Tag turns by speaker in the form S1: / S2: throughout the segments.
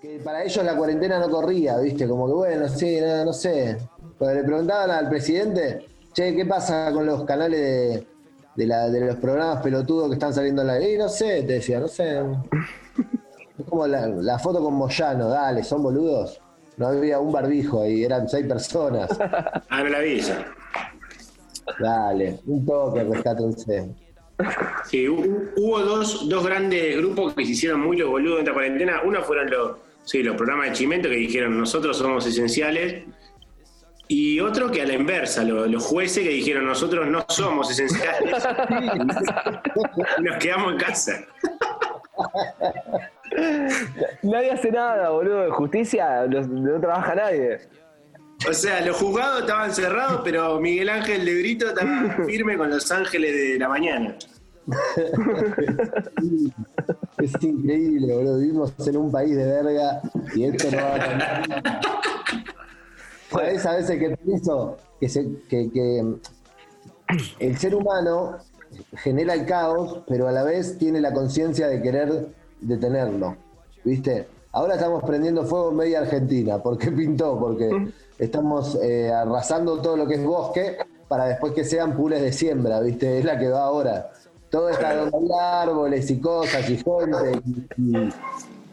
S1: Que para ellos la cuarentena no corría, ¿viste? Como que bueno, sí, no, no sé. Cuando le preguntaban al presidente, che, ¿qué pasa con los canales de, de, la, de los programas pelotudos que están saliendo al aire? Y no sé, te decía, no sé. Es como la, la foto con Moyano, dale, son boludos. No había un barbijo ahí, eran seis personas.
S2: Ah, no la vi esa.
S1: Dale, un toque, rescátense.
S2: Sí, hu- hubo dos, dos grandes grupos que se hicieron muy los boludos en esta cuarentena. Uno fueron los, sí, los programas de Chimento que dijeron nosotros somos esenciales. Y otro que a la inversa, lo- los jueces que dijeron nosotros no somos esenciales. Nos quedamos en casa.
S3: Nadie hace nada, boludo. De justicia no, no trabaja nadie.
S2: O sea, los juzgados estaban cerrados, pero Miguel Ángel de Brito estaba firme con los ángeles de la mañana.
S1: Es increíble, boludo. Vivimos en un país de verga y esto no va a cambiar. ¿Sabés a veces que pienso? Que, se- que el ser humano genera el caos, pero a la vez tiene la conciencia de querer detenerlo. ¿Viste? Ahora estamos prendiendo fuego en media Argentina. ¿Por qué pintó? Porque estamos eh, arrasando todo lo que es bosque para después que sean pules de siembra, ¿viste? Es la que va ahora. Todo está donde hay árboles y cosas y gente y, y-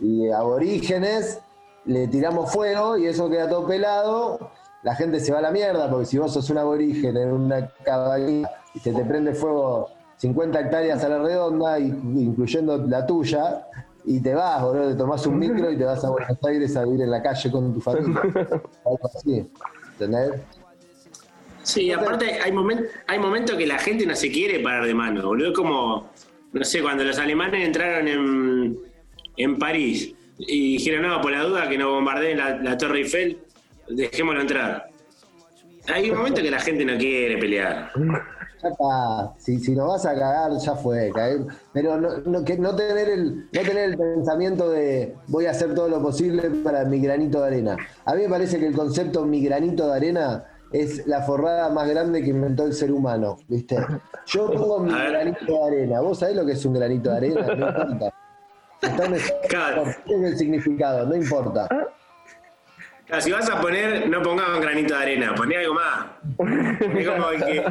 S1: y aborígenes, le tiramos fuego y eso queda todo pelado. La gente se va a la mierda porque si vos sos un aborigen en una cabaña y se te prende fuego 50 hectáreas a la redonda, incluyendo la tuya, y te vas, boludo, te tomás un micro y te vas a Buenos Aires a vivir en la calle con tu familia. Algo así. ¿Entendés?
S2: Sí, aparte hay, momen- hay momentos que la gente no se quiere parar de mano, boludo. Es como, no sé, cuando los alemanes entraron en, en París y dijeron, no, por la duda que no bombardeen la, la Torre Eiffel, dejémoslo entrar. Hay un momento que la gente no quiere pelear.
S1: Ya está. Si, si nos vas a cagar, ya fue. caer. Pero no, no, que no, tener el, no tener el pensamiento de voy a hacer todo lo posible para mi granito de arena. A mí me parece que el concepto mi granito de arena es la forrada más grande que inventó el ser humano. ¿Viste? Yo pongo mi granito de arena. ¿Vos sabés lo que es un granito de arena? No importa. Está en el-
S2: Claro.
S1: es el significado, no importa.
S2: Claro, si vas a poner, no pongamos un granito de arena, poné algo más. Es como el que,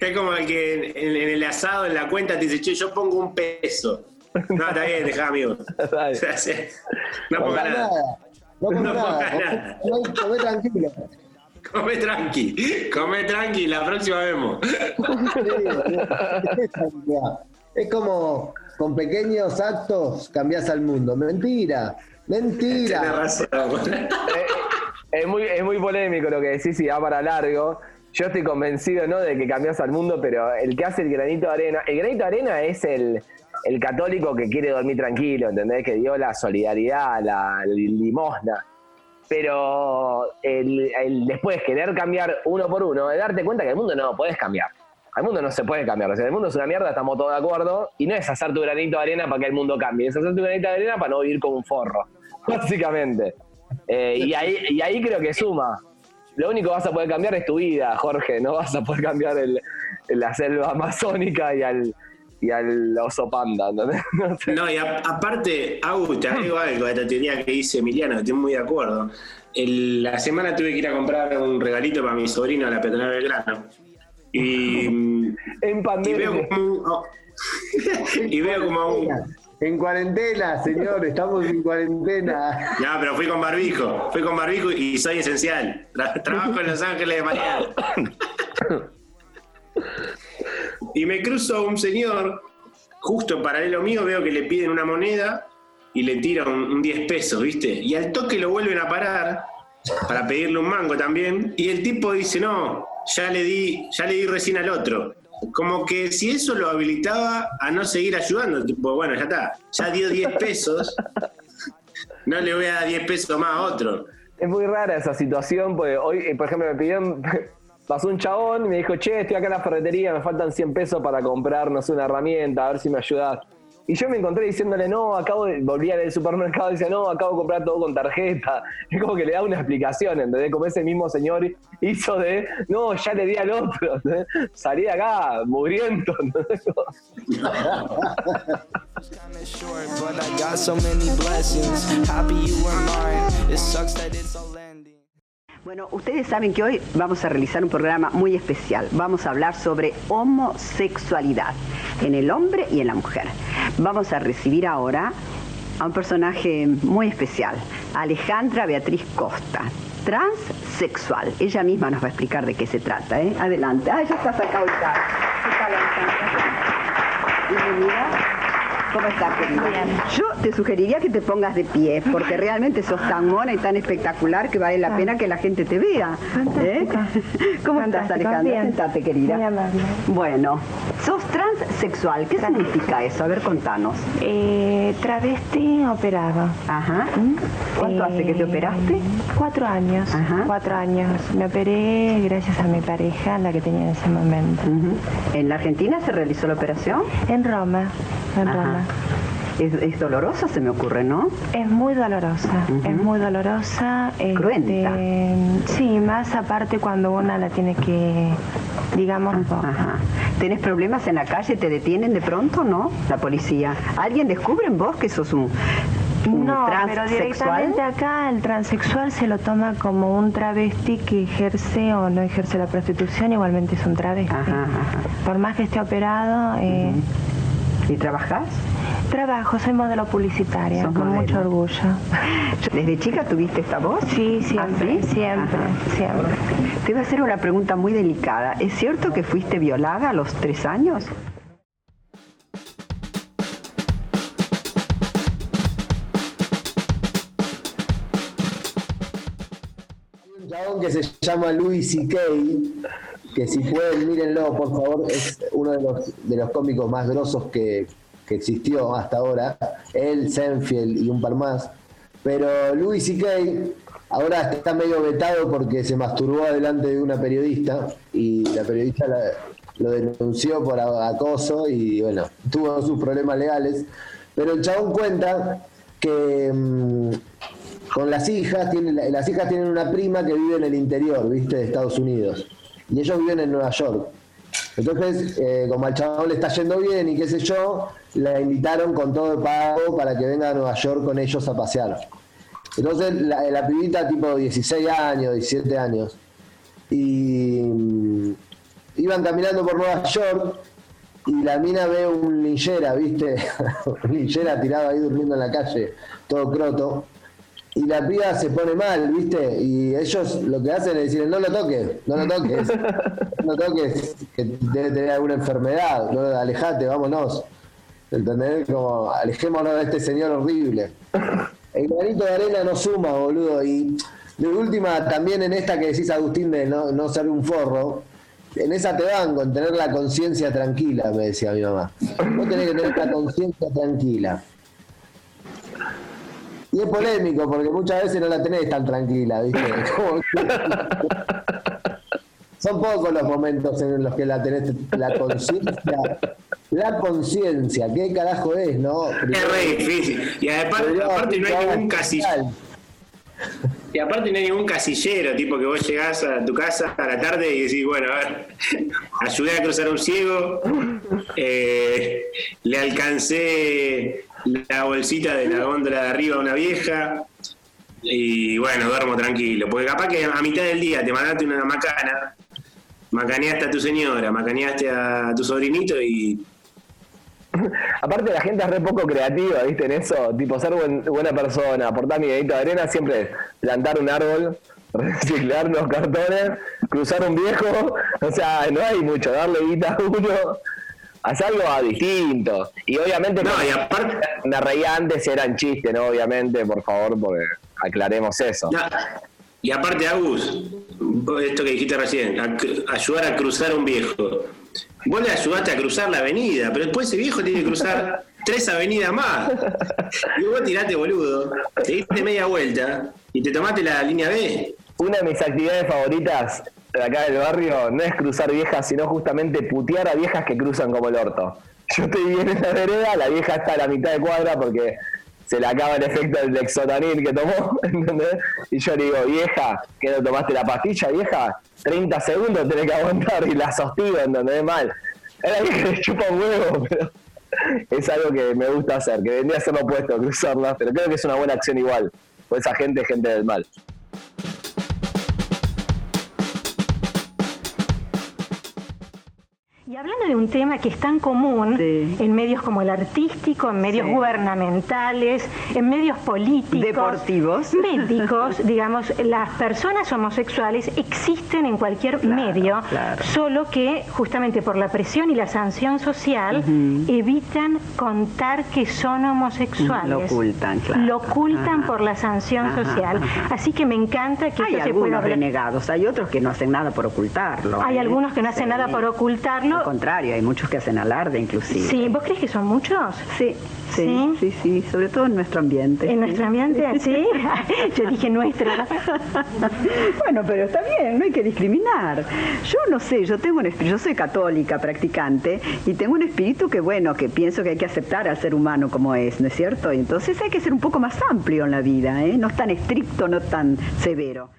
S2: es como el que en, en el asado, en la cuenta, te dice, che, yo pongo un peso. No, está bien, dejá, amigo. O sea. No
S1: No
S2: ponga
S1: ponga
S2: nada.
S1: nada. No ponga
S2: No
S1: nada.
S2: ponga nada.
S1: Comé- comé tranquilo.
S2: Come tranqui, come tranqui, la próxima vemos.
S1: Es como con pequeños actos cambias al mundo. Mentira, mentira.
S2: razón.
S3: Es muy, es muy polémico lo que decís y va para largo. Yo estoy convencido, ¿no? De que cambias al mundo, pero el que hace el granito de arena, el granito de arena es el, el católico que quiere dormir tranquilo, ¿entendés? Que dio la solidaridad, la limosna. Pero el, el después querer cambiar uno por uno, de darte cuenta que el mundo no puedes cambiar. Al mundo no se puede cambiar. O sea, el mundo es una mierda, estamos todos de acuerdo. Y no es hacer tu granito de arena para que el mundo cambie, es hacer tu granito de arena para no vivir como un forro. Básicamente. Eh, y, ahí, y ahí creo que suma. Lo único que vas a poder cambiar es tu vida, Jorge. No vas a poder cambiar el, la selva amazónica y al, y al oso panda. No.
S2: No, y a- aparte, Agus, te agrego algo a esta teoría que dice Emiliano, que estoy muy de acuerdo. El- la semana tuve que ir a comprar un regalito para mi sobrino a la peatonal Belgrano. Y,
S3: En
S2: y
S3: pandemia.
S2: veo como oh. y veo como un,
S1: En cuarentena, señor, estamos en cuarentena.
S2: No, pero fui con barbijo. Fui con barbijo y soy esencial. Tra- trabajo en Los Ángeles de Mañana. Y me cruzo un señor, justo en paralelo mío, veo que le piden una moneda y le tiran un, un 10 pesos, ¿viste? Y al toque lo vuelven a parar para pedirle un mango también. Y el tipo dice, no, ya le di, ya le di recién al otro. Como que si eso lo habilitaba a no seguir ayudando, tipo, bueno, ya está, ya dio 10 pesos, no le voy a dar 10 pesos más a otro.
S3: Es muy rara esa situación, porque hoy, eh, por ejemplo, me pidieron, pasó un chabón y me dijo, che, estoy acá en la ferretería, me faltan 100 pesos para comprarnos una herramienta, a ver si me ayudás. Y yo me encontré diciéndole, no, acabo de, volví al supermercado y decía, no, acabo de comprar todo con tarjeta. Es como que le da una explicación, ¿entendés? Como ese mismo señor hizo de, no, ya le di al otro, ¿entendés? salí de acá, mugriento, ¿entendés?
S4: Bueno, ustedes saben que hoy vamos a realizar un programa muy especial. Vamos a hablar sobre homosexualidad en el hombre y en la mujer. Vamos a recibir ahora a un personaje muy especial, Alejandra Beatriz Costa, transsexual. Ella misma nos va a explicar de qué se trata. ¿eh? Adelante. Ah, ya está sacado el carro. ¿Qué tal, Alejandra? Bienvenida. ¿Cómo estás, querida? Yo te sugeriría que te pongas de pie, porque realmente sos tan mona y tan espectacular que vale la pena que la gente te vea. ¿eh? ¿Cómo estás, Alejandra? Sentate, querida.
S5: Muy amable.
S4: Bueno, sos transsexual. ¿Qué significa eso? A ver, contanos.
S5: Eh, travesti operado.
S4: Ajá. ¿Cuánto hace que te operaste?
S5: Cuatro años.
S4: Ajá.
S5: Cuatro años. Me operé gracias a mi pareja, la que tenía en ese momento.
S4: ¿En la Argentina se realizó la operación?
S5: En Roma. En
S4: Ajá.
S5: Roma.
S4: Es, es dolorosa, se me ocurre, ¿no?
S5: Es muy dolorosa, es muy dolorosa. este,
S4: Cruenta.
S5: sí, más aparte cuando una la tiene que, digamos,
S4: Ajá. ¿Tenés problemas en la calle? ¿Te detienen de pronto, no? La policía. ¿Alguien descubre en vos que sos un,
S5: No, pero directamente acá el transexual se lo toma como un travesti que ejerce o no ejerce la prostitución, igualmente es un travesti.
S4: Ajá, ajá.
S5: Por más que esté operado, eh,
S4: ¿Y trabajás?
S5: Trabajo, soy modelo publicitaria,
S4: Sos
S5: con
S4: modelo.
S5: mucho orgullo.
S4: ¿Desde chica tuviste esta voz?
S5: Sí, siempre,
S4: ¿Ah, sí?
S5: siempre,
S4: Ajá.
S5: siempre.
S4: Te voy a hacer una pregunta muy delicada. ¿Es cierto que fuiste violada a los tres años?
S1: un chabón que se llama Louis C.K., que si pueden, mírenlo, por favor, es uno de los, de los cómicos más grosos que, que existió hasta ahora. Él, Senfield y un par más. Pero Louis C.K. ahora está medio vetado porque se masturbó delante de una periodista y la periodista lo denunció por acoso y bueno, tuvo sus problemas legales. Pero el chabón cuenta que mm, con las hijas, tiene, las hijas tienen una prima que vive en el interior, viste, de Estados Unidos. Y ellos viven en Nueva York. Entonces, eh, como al chabón le está yendo bien y qué sé yo, la invitaron con todo el pago para que venga a Nueva York con ellos a pasear. Entonces, la, pibita tipo 16 años, 17 años. Y mm, iban caminando por Nueva York y la mina ve un linchera, ¿viste? un linchera tirado ahí durmiendo en la calle, todo croto. Y la piba se pone mal, ¿viste? Y ellos lo que hacen es decir, no lo toques, no lo toques, no lo toques, que debe tener alguna enfermedad, no, alejate, vámonos. ¿Entendés? Como, alejémonos de este señor horrible. El granito de arena no suma, boludo. Y de última, también en esta que decís, Agustín, de no, no ser un forro, en esa te van con tener la conciencia tranquila, me decía mi mamá. Vos tenés que tener la conciencia tranquila. Y es polémico, porque muchas veces no la tenés tan tranquila, ¿viste? Son pocos los momentos en los que la tenés la conciencia. La conciencia, ¿qué carajo es, no?
S2: Es re difícil. Y aparte, aparte no hay ningún casillero. Y aparte no hay ningún casillero, tipo que vos llegás a tu casa a la tarde y decís, bueno, a ver, ayudé a cruzar a un ciego, eh, le alcancé la bolsita de la góndola de arriba a una vieja, y bueno, duermo tranquilo. Porque capaz que a mitad del día te mandaste una macana, macaneaste a tu señora, macaneaste a tu sobrinito y
S3: Aparte la gente es re poco creativa, ¿viste? En eso, tipo ser buen- buena persona, aportar mi dedito de arena, siempre plantar un árbol, reciclar los cartones, cruzar un viejo, o sea, no hay mucho, darle guita a uno, hacer algo distinto. Y obviamente
S2: No, y aparte-
S3: me reía antes eran chistes, ¿no? Obviamente, por favor, porque aclaremos eso.
S2: Y aparte, Agus, esto que dijiste recién, a- ayudar a cruzar a un viejo. Vos le ayudaste a cruzar la avenida, pero después ese viejo tiene que cruzar tres avenidas más. Y vos tiraste boludo, te diste media vuelta y te tomaste la línea B.
S3: Una de mis actividades favoritas de acá del barrio no es cruzar viejas, sino justamente putear a viejas que cruzan como el orto. Yo estoy bien en la vereda, la vieja está a la mitad de cuadra porque se le acaba el efecto del dexotanil que tomó, ¿entendés? Y yo le digo, vieja, ¿que no tomaste la pastilla, vieja? 30 segundos tenés que aguantar y la sostigo, ¿entendés? Mal. Es la vieja le chupa un huevo, pero es algo que me gusta hacer, que vendría a ser lo opuesto, cruzarlas, pero creo que es una buena acción igual, pues esa gente es gente del mal.
S6: Hablando de un tema que es tan común
S4: Sí.
S6: en medios como el artístico, en medios
S4: Sí.
S6: gubernamentales, en medios políticos,
S4: Deportivos.
S6: médicos, digamos, las personas homosexuales existen en cualquier medio,
S4: claro.
S6: solo que justamente por la presión y la sanción social evitan contar que son homosexuales.
S4: Lo ocultan, claro.
S6: Lo ocultan
S4: Ajá.
S6: por la sanción
S4: Ajá,
S6: social.
S4: ajá.
S6: Así que me encanta que
S4: Hay
S6: esto se pueda
S4: algunos renegados, hay otros que no hacen nada por ocultarlo.
S6: Hay
S4: ¿eh?
S6: algunos que no hacen
S4: Sí.
S6: nada por ocultarlo.
S4: Contrario, hay muchos que hacen alarde inclusive.
S6: Sí, ¿vos crees que son muchos?
S4: Sí, sí, sí, sí, sobre todo en nuestro ambiente.
S6: En nuestro ambiente, sí. Yo dije nuestra.
S4: Bueno, pero está bien, no hay que discriminar. Yo no sé, yo tengo un espíritu, yo soy católica practicante y tengo un espíritu que bueno, que pienso que hay que aceptar al ser humano como es, ¿no es cierto? Y entonces hay que ser un poco más amplio en la vida, ¿eh? No tan estricto, no tan severo.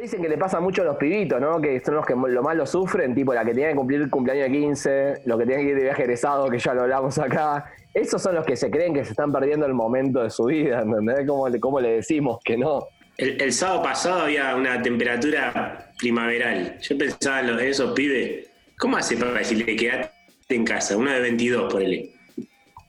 S3: Dicen que le pasa mucho a los pibitos, ¿no? Que son los que lo más lo sufren, tipo la que tiene que cumplir el cumpleaños de 15, los que tienen que ir de viaje egresado, que ya lo hablamos acá. Esos son los que se creen que se están perdiendo el momento de su vida, ¿entendés? ¿Cómo le, cómo le decimos que no?
S2: El, el sábado pasado había una temperatura primaveral. Yo pensaba en los- en esos pibes. ¿Cómo hace para decirle quedate en casa? Uno de 22, por él.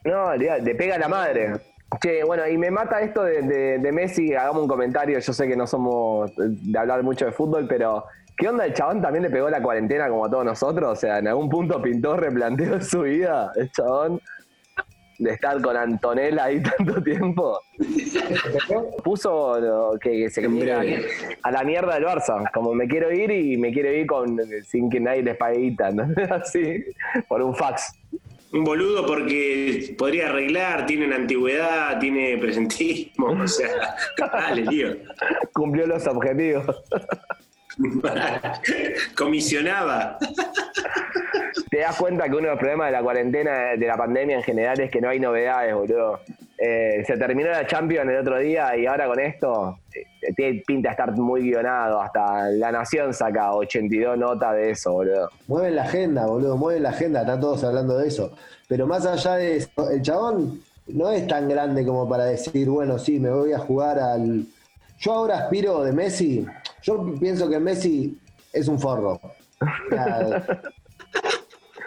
S3: No, le, le pega a la madre. Che, bueno, y me mata esto de, de- de Messi, hagamos un comentario, yo sé que no somos de hablar mucho de fútbol, pero ¿qué onda el chabón también le pegó la cuarentena como a todos nosotros? O sea, en algún punto pintó, replanteó su vida, el chabón, de estar con Antonella ahí tanto tiempo. Puso lo que se
S2: breve.
S3: a la mierda del Barça, como me quiero ir y me quiero ir con sin que nadie les pague guita, ¿no? así, por un fax.
S2: Un boludo porque podría arreglar, tiene una antigüedad, tiene presentismo. O sea, dale, tío.
S3: Cumplió los objetivos.
S2: Comisionaba.
S3: Te das cuenta que uno de los problemas de la cuarentena, de la pandemia en general, es que no hay novedades, boludo. Eh, se terminó la Champions el otro día y ahora con esto tiene pinta de estar muy guionado. Hasta La Nación saca 82 notas de eso, boludo.
S1: Mueven la agenda, boludo, mueven la agenda, están todos hablando de eso. Pero más allá de eso, el chabón no es tan grande como para decir, bueno, sí, me voy a jugar al. Yo ahora aspiro de Messi, yo pienso que Messi es un forro. O sea,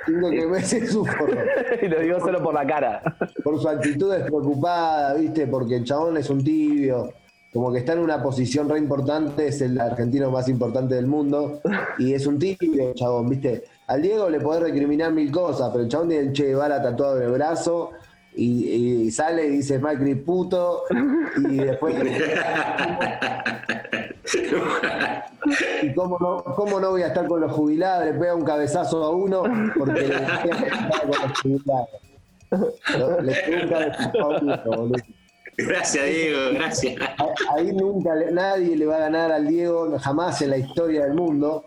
S1: Pienso que Messi es un forro.
S3: y lo digo solo por la cara.
S1: Por su actitud despreocupada, ¿viste? Porque el chabón es un tibio. Como que está en una posición re importante, es el argentino más importante del mundo. Y es un tibio, chabón, ¿viste? Al Diego le podés recriminar mil cosas, pero el chabón tiene el Che Guevara tatuado en el brazo. Y, y sale y dice Macri puto. Y después. ¿Y cómo no, cómo no voy a estar con los jubilados? Le pega un cabezazo a uno porque le decía que con los jubilados. ¿No? Le pega un cabezazo a uno, boludo.
S2: Gracias, Diego, gracias.
S1: Ahí nunca le- nadie le va a ganar al Diego, jamás en la historia del mundo.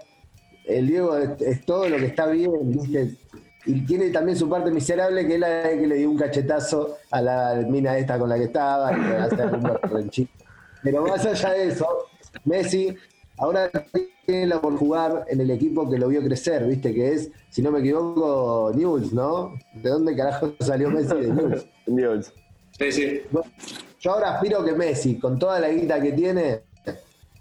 S1: El Diego es, es todo lo que está bien, ¿viste? Y tiene también su parte miserable, que es la de que le dio un cachetazo a la mina esta con la que estaba, berrinchito. Pero más allá de eso, Messi ahora tiene la por jugar en el equipo que lo vio crecer, ¿viste? Que es, si no me equivoco, News, ¿no? ¿De dónde carajo salió Messi de News?
S3: Dios.
S2: Sí, sí.
S1: Yo ahora aspiro que Messi, con toda la guita que tiene,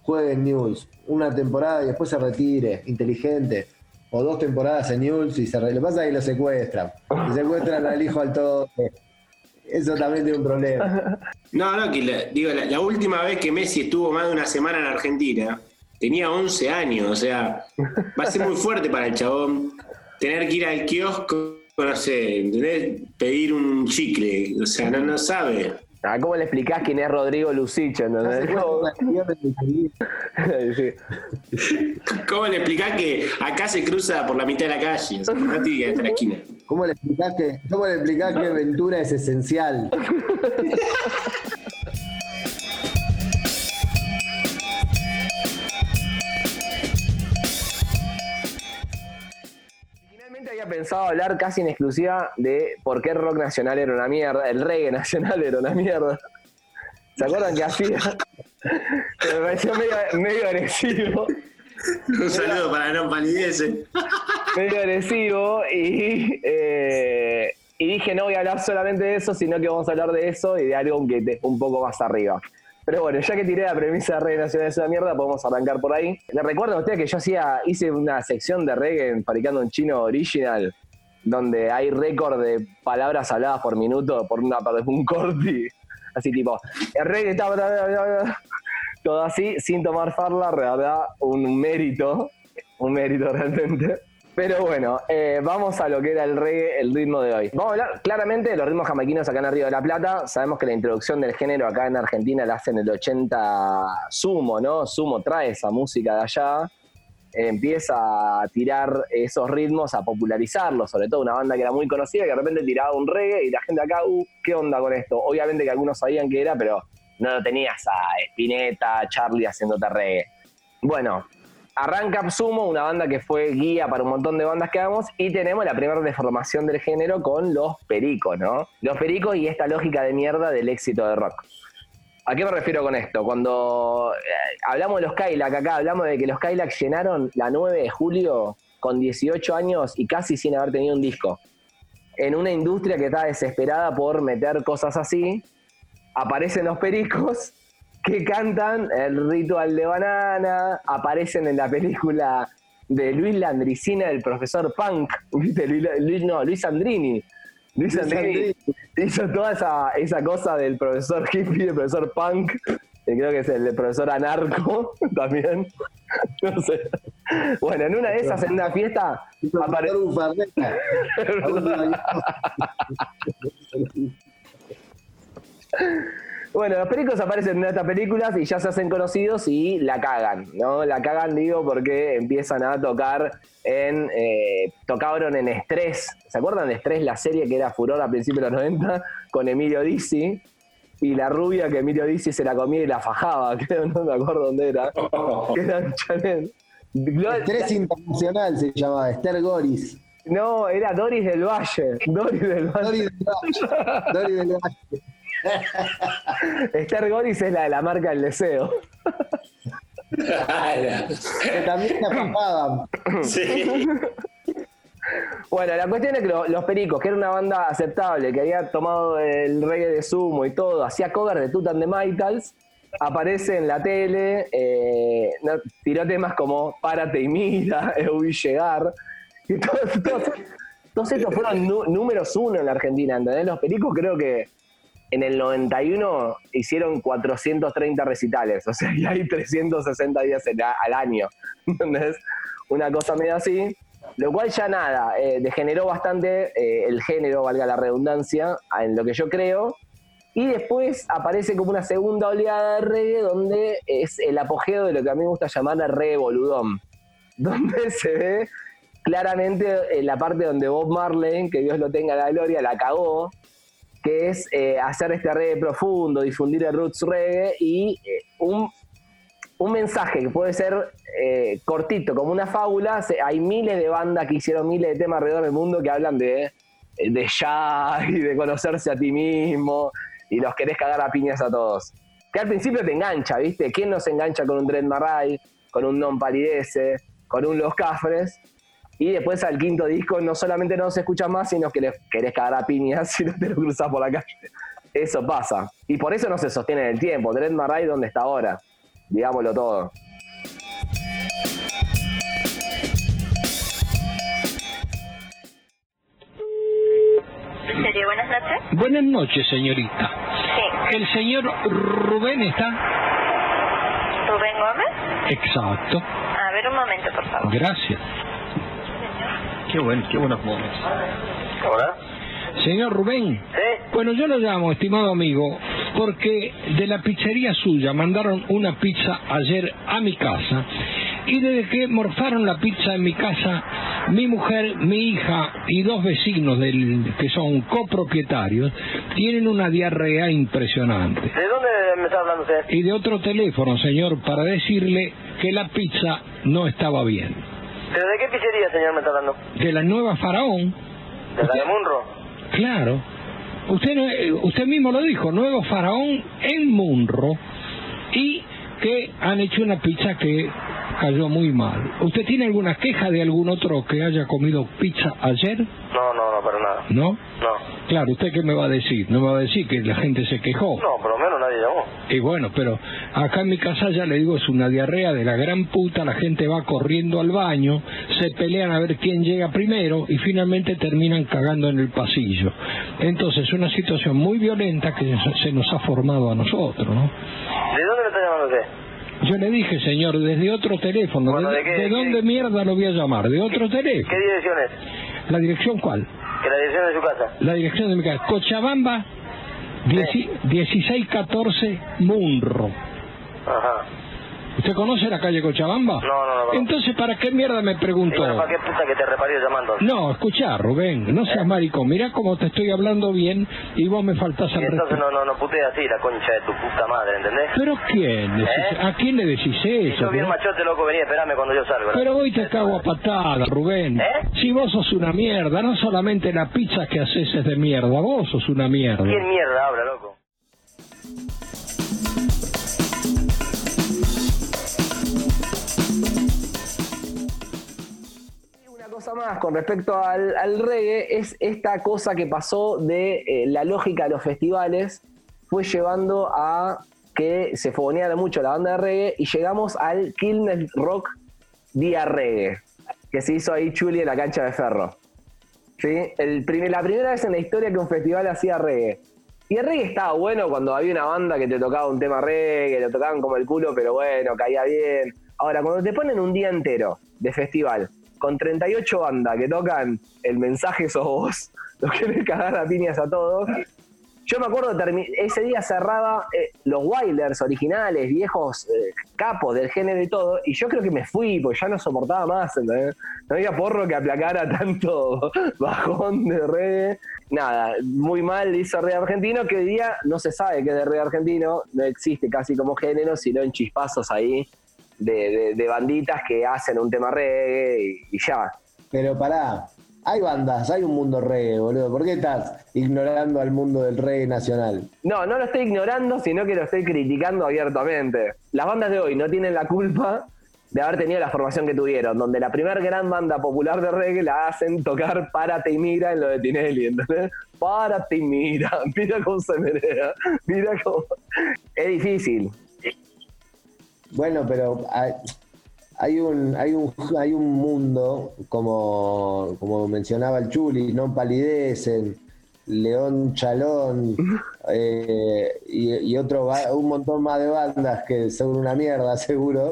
S1: juegue en News una temporada y después se retire, inteligente. O dos temporadas en News y se. Lo que pasa es que lo secuestran. Y secuestran al hijo al toque. Eso también tiene un problema.
S2: No, no, que la, digo, la, la última vez que Messi estuvo más de una semana en Argentina, tenía 11 años, o sea, va a ser muy fuerte para el chabón tener que ir al kiosco, no sé, ¿entendés? pedir un chicle, o sea, no, no sabe.
S3: Ah, ¿Cómo le explicás quién es Rodrigo Lucicho?
S2: ¿Cómo le explicás que acá se cruza por la mitad de la calle? O sea, no tiene que ir hasta la esquina.
S1: ¿Cómo le explicás que, cómo le explicás que Ventura es esencial?
S3: Pensado hablar casi en exclusiva de por qué el rock nacional era una mierda, el reggae nacional era una mierda. ¿Se acuerdan que hacía? Que me pareció medio, medio agresivo.
S2: Un saludo para no palidece.
S3: medio agresivo y, eh, y dije no voy a hablar solamente de eso, sino que vamos a hablar de eso y de algo que esté un poco más arriba. Pero bueno, ya que tiré la premisa de reggae nacional de esa mierda, podemos arrancar por ahí. Les recuerdo a ustedes que yo hacía, hice una sección de reggae en Fabricando un Chino Original, donde hay récord de palabras habladas por minuto por una por un corte. Así tipo, el reggae está todo así, sin tomar farla, la verdad, un mérito, un mérito realmente. Pero bueno, eh, vamos a lo que era el reggae, el ritmo de hoy. Vamos a hablar claramente de los ritmos jamaiquinos acá en Río de la Plata. Sabemos que la introducción del género acá en Argentina la hace en el 80 Sumo, ¿no? Sumo trae esa música de allá, empieza a tirar esos ritmos, a popularizarlos, sobre todo una banda que era muy conocida, que de repente tiraba un reggae y la gente acá, uh, ¿qué onda con esto? Obviamente que algunos sabían qué era, pero no lo tenías a Spinetta, Charlie haciéndote reggae. Bueno, arranca Sumo, una banda que fue guía para un montón de bandas que hagamos, y tenemos la primera deformación del género con los pericos, ¿no? Los pericos y esta lógica de mierda del éxito de rock. ¿A qué me refiero con esto? Cuando eh, hablamos de los Kylax acá, hablamos de que los Kylax llenaron la 9 de julio con 18 años y casi sin haber tenido un disco. En una industria que está desesperada por meter cosas así, aparecen los pericos que cantan el ritual de banana, aparecen en la película de Luis Landricina, del profesor Punk, ¿viste? Luis, no, Luis Andrini. Luis, Andrini, hizo toda esa, esa cosa del profesor hippie, del profesor punk, creo que es el profesor anarco también. No sé. Bueno, en una de esas, en una fiesta, apareció. Bueno, los pericos aparecen en estas películas y ya se hacen conocidos y la cagan, ¿no? La cagan, digo, porque empiezan a tocar en. Eh, tocaron en Estrés. ¿Se acuerdan de Estrés, la serie que era furor a principios de los 90 con Emilio Dizzi? Y la rubia que Emilio Dizzi se la comía y la fajaba, creo, no me acuerdo dónde era. que era Chanel.
S1: Estrés Internacional se llamaba, Esther Goris.
S3: No, era Doris del Valle. Doris del Valle. Doris del Valle. Doris del Valle. Esther Goris es la de la marca del deseo.
S1: que también se Sí.
S3: Bueno, la cuestión es que los Pericos, que era una banda aceptable, que había tomado el reggae de sumo y todo, hacía cover de Tutan de Maitals, aparece en la tele, eh, tiró temas como Párate y mira, Eu vi llegar, y todos, estos fueron números uno en la Argentina, ¿entendés? Los Pericos creo que en el 91 hicieron 430 recitales, o sea, y hay 360 días al año. Una cosa medio así, lo cual ya nada, eh, degeneró bastante eh, el género, valga la redundancia, en lo que yo creo, y después aparece como una segunda oleada de reggae donde es el apogeo de lo que a mí me gusta llamar el reggae boludón, donde se ve claramente en la parte donde Bob Marley, que Dios lo tenga la gloria, la cagó, que es eh, hacer este reggae profundo, difundir el roots reggae y eh, un, mensaje que puede ser eh, cortito, como una fábula. Hay miles de bandas que hicieron miles de temas alrededor del mundo que hablan de, de ya y de conocerse a ti mismo y los querés cagar a piñas a todos. Que al principio te engancha, ¿viste? ¿Quién no se engancha con un Dread Marai, con un Non Palidece, con un Los Cafres? Y después al quinto disco no solamente no se escucha más, sino que le querés cagar a piñas si no te lo cruzas por la calle. Eso pasa. Y por eso no se sostiene en el tiempo. Dread Marai, ¿dónde está ahora? Digámoslo todo.
S7: Buenas noches.
S8: Buenas noches, señorita.
S7: Sí.
S8: ¿El señor Rubén está?
S7: ¿Rubén Gómez?
S8: Exacto.
S7: A ver, un momento, por favor.
S8: Gracias. Qué bueno, qué buenos.
S9: ¿Hola?
S8: Señor Rubén.
S9: ¿Sí?
S8: Bueno, yo lo llamo, estimado amigo, porque de la pizzería suya mandaron una pizza ayer a mi casa y desde que morfaron la pizza en mi casa, mi mujer, mi hija y dos vecinos del, que son copropietarios tienen una diarrea impresionante.
S9: ¿De dónde me está hablando usted?
S8: Y de otro teléfono, señor, para decirle que la pizza no estaba bien.
S9: ¿Pero de qué pizzería, señor, me está hablando?
S8: De la nueva Faraón.
S9: ¿De la de Munro?
S8: Claro. Usted, no- eh, usted mismo lo dijo, nuevo faraón en Munro y que han hecho una pizza que cayó muy mal. ¿Usted tiene alguna queja de algún otro que haya comido pizza ayer?
S9: No, no, no, para nada.
S8: ¿No?
S9: No.
S8: Claro, ¿usted qué me va a decir? No me va a decir que la gente se quejó.
S9: No, por lo menos nadie llamó.
S8: Y bueno, pero acá en mi casa ya le digo, es una diarrea de la gran puta, la gente va corriendo al baño, se pelean a ver quién llega primero y finalmente terminan cagando en el pasillo. Entonces, es una situación muy violenta que se nos ha formado a nosotros, ¿no?
S9: ¿De dónde me está llamando usted?
S8: Yo le dije, señor, desde otro teléfono,
S9: Bueno,
S8: ¿de,
S9: ¿de qué-
S8: de
S9: de
S8: dónde
S9: qué?
S8: mierda lo voy a llamar? ¿De otro teléfono?
S9: ¿Qué dirección es?
S8: ¿La dirección cuál?
S9: Que la dirección de su casa.
S8: La dirección de mi casa. Cochabamba, dieci- 1614 Munro.
S9: Ajá.
S8: ¿Usted conoce la calle Cochabamba?
S9: No, no, no.
S8: Entonces, ¿para qué mierda me preguntó?
S9: ¿para qué puta que te reparió llamando?
S8: No, escuchá, Rubén, no seas maricón. Mirá cómo te estoy hablando bien y vos me faltás al
S9: entonces
S8: respeto.
S9: no, no, no putees así, la concha de tu puta madre, ¿entendés?
S8: ¿Pero quién?
S9: ¿Eh?
S8: ¿A quién le decís eso?
S9: sos bien
S8: no?
S9: machote, loco, vení, esperame cuando yo salga.
S8: Pero hoy te cago a patada, Rubén.
S9: ¿Eh?
S8: Si vos sos una mierda, no solamente la pizza que haces es de mierda, vos sos una mierda.
S9: ¿Quién mierda habla, loco?
S3: Cosa más con respecto al, al reggae es esta cosa que pasó de eh, la lógica de los festivales fue llevando a que se fogoneara mucho la banda de reggae y llegamos al Quilmes Rock Día Reggae, que se hizo ahí chuli en la cancha de ferro. ¿Sí? El primer- la primera vez en la historia que un festival hacía reggae. Y el reggae estaba bueno cuando había una banda que te tocaba un tema reggae, lo tocaban como el culo, pero bueno, caía bien. Ahora, cuando te ponen un día entero de festival, con 38 bandas que tocan el mensaje sos vos, los querés cagar a piñas a todos. Yo me acuerdo, ese día cerraba eh, los Wilders originales, viejos eh, capos del género y todo, y yo creo que me fui, porque ya no soportaba más, ¿entendés? No había porro que aplacara tanto bajón de reggae. Nada, muy mal hizo reggae argentino, que hoy día no se sabe que es de reggae argentino, no existe casi como género, sino en chispazos ahí de, de- de banditas que hacen un tema reggae y, y ya.
S1: Pero pará, hay bandas, hay un mundo reggae, boludo. ¿Por qué estás ignorando al mundo del reggae nacional?
S3: No, no lo estoy ignorando, sino que lo estoy criticando abiertamente. Las bandas de hoy no tienen la culpa de haber tenido la formación que tuvieron, donde la primera gran banda popular de reggae la hacen tocar Párate y mira en lo de Tinelli, ¿entendés? Párate y mira, mira cómo se menea, mira cómo... Es difícil.
S1: Bueno, pero hay, hay un, hay un, hay un mundo, como, como mencionaba el Chuli, no palidecen, León Chalón eh, y, y otro un montón más de bandas que son una mierda, seguro.